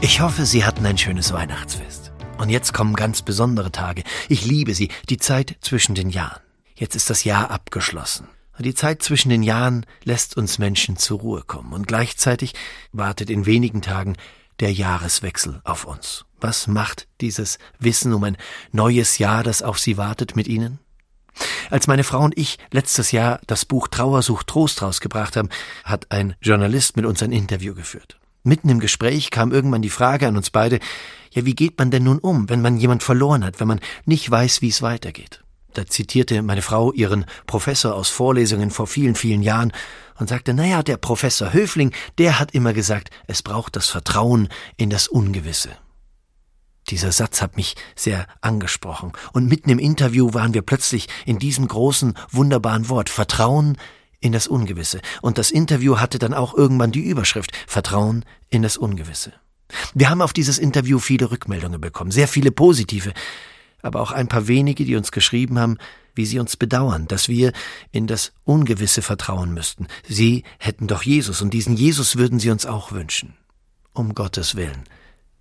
Ich hoffe, Sie hatten ein schönes Weihnachtsfest. Und jetzt kommen ganz besondere Tage. Ich liebe sie, die Zeit zwischen den Jahren. Jetzt ist das Jahr abgeschlossen. Die Zeit zwischen den Jahren lässt uns Menschen zur Ruhe kommen. Und gleichzeitig wartet in wenigen Tagen der Jahreswechsel auf uns. Was macht dieses Wissen um ein neues Jahr, das auf Sie wartet, mit Ihnen? Als meine Frau und ich letztes Jahr das Buch Trauer sucht Trost rausgebracht haben, hat ein Journalist mit uns ein Interview geführt. Mitten im Gespräch kam irgendwann die Frage an uns beide, ja, wie geht man denn nun um, wenn man jemand verloren hat, wenn man nicht weiß, wie es weitergeht? Da zitierte meine Frau ihren Professor aus Vorlesungen vor vielen, vielen Jahren und sagte, naja, der Professor Höfling, der hat immer gesagt, es braucht das Vertrauen in das Ungewisse. Dieser Satz hat mich sehr angesprochen, und mitten im Interview waren wir plötzlich in diesem großen, wunderbaren Wort Vertrauen in das Ungewisse. Und das Interview hatte dann auch irgendwann die Überschrift Vertrauen in das Ungewisse. Wir haben auf dieses Interview viele Rückmeldungen bekommen, sehr viele positive, aber auch ein paar wenige, die uns geschrieben haben, wie sie uns bedauern, dass wir in das Ungewisse vertrauen müssten. Sie hätten doch Jesus und diesen Jesus würden sie uns auch wünschen. Um Gottes Willen.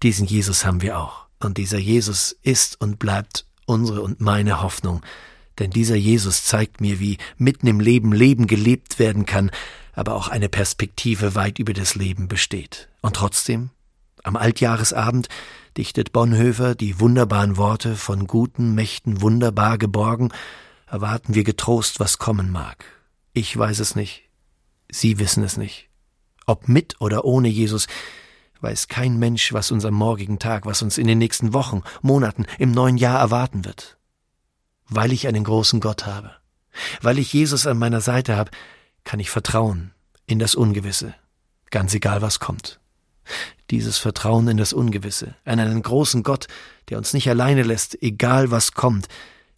Diesen Jesus haben wir auch. Und dieser Jesus ist und bleibt unsere und meine Hoffnung, denn dieser Jesus zeigt mir, wie mitten im Leben Leben gelebt werden kann, aber auch eine Perspektive weit über das Leben besteht. Und trotzdem, am Altjahresabend dichtet Bonhoeffer die wunderbaren Worte von guten Mächten wunderbar geborgen, erwarten wir getrost, was kommen mag. Ich weiß es nicht. Sie wissen es nicht. Ob mit oder ohne Jesus, weiß kein Mensch, was uns am morgigen Tag, was uns in den nächsten Wochen, Monaten, im neuen Jahr erwarten wird weil ich einen großen Gott habe. Weil ich Jesus an meiner Seite habe, kann ich vertrauen in das Ungewisse, ganz egal was kommt. Dieses Vertrauen in das Ungewisse, an einen großen Gott, der uns nicht alleine lässt, egal was kommt,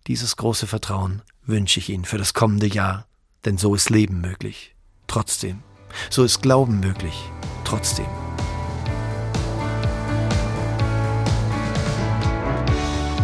dieses große Vertrauen wünsche ich Ihnen für das kommende Jahr, denn so ist Leben möglich. Trotzdem. So ist Glauben möglich. Trotzdem.